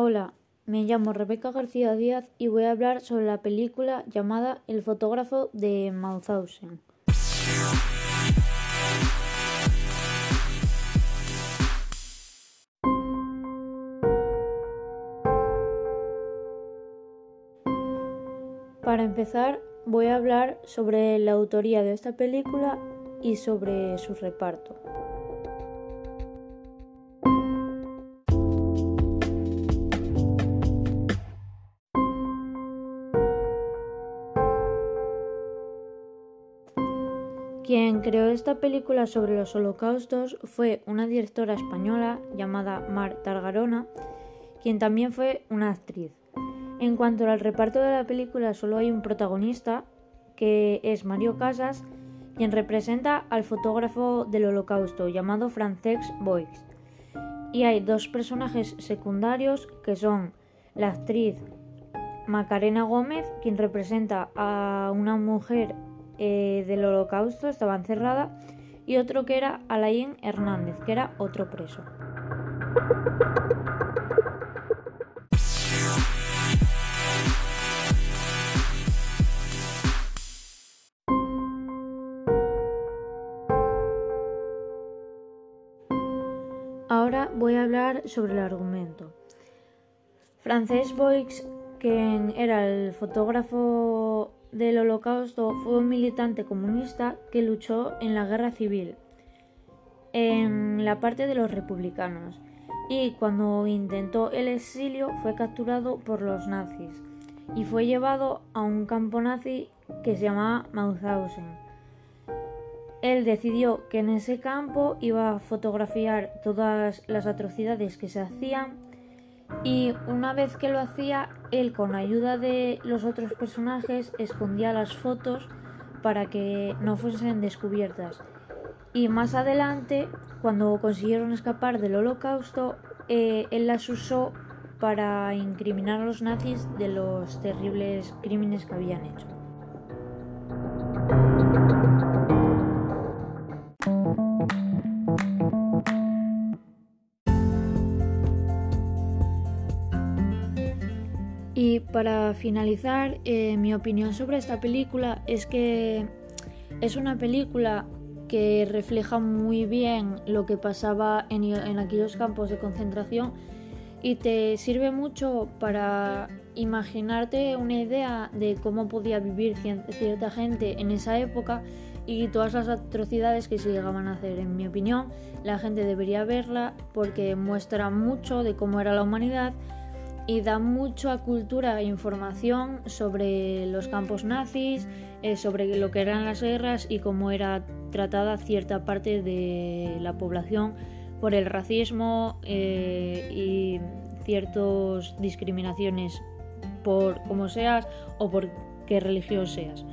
Hola, me llamo Rebeca García Díaz y voy a hablar sobre la película llamada El fotógrafo de Mauthausen. Para empezar, voy a hablar sobre la autoría de esta película y sobre su reparto. Quien creó esta película sobre los holocaustos fue una directora española llamada Mar Targarona, quien también fue una actriz. En cuanto al reparto de la película, solo hay un protagonista, que es Mario Casas, quien representa al fotógrafo del holocausto llamado Francesc Boix. Y hay dos personajes secundarios que son la actriz Macarena Gómez, quien representa a una mujer eh, del holocausto, estaba encerrada, y otro que era Alain Hernández, que era otro preso. Ahora voy a hablar sobre el argumento. Frances Boix, quien era el fotógrafo del Holocausto fue un militante comunista que luchó en la guerra civil en la parte de los republicanos y cuando intentó el exilio fue capturado por los nazis y fue llevado a un campo nazi que se llamaba Mauthausen. Él decidió que en ese campo iba a fotografiar todas las atrocidades que se hacían y una vez que lo hacía, él con ayuda de los otros personajes escondía las fotos para que no fuesen descubiertas. Y más adelante, cuando consiguieron escapar del holocausto, eh, él las usó para incriminar a los nazis de los terribles crímenes que habían hecho. Y para finalizar, eh, mi opinión sobre esta película es que es una película que refleja muy bien lo que pasaba en, en aquellos campos de concentración y te sirve mucho para imaginarte una idea de cómo podía vivir cierta gente en esa época y todas las atrocidades que se llegaban a hacer. En mi opinión, la gente debería verla porque muestra mucho de cómo era la humanidad y da mucha cultura e información sobre los campos nazis, eh, sobre lo que eran las guerras y cómo era tratada cierta parte de la población por el racismo eh, y ciertas discriminaciones por cómo seas o por qué religión seas.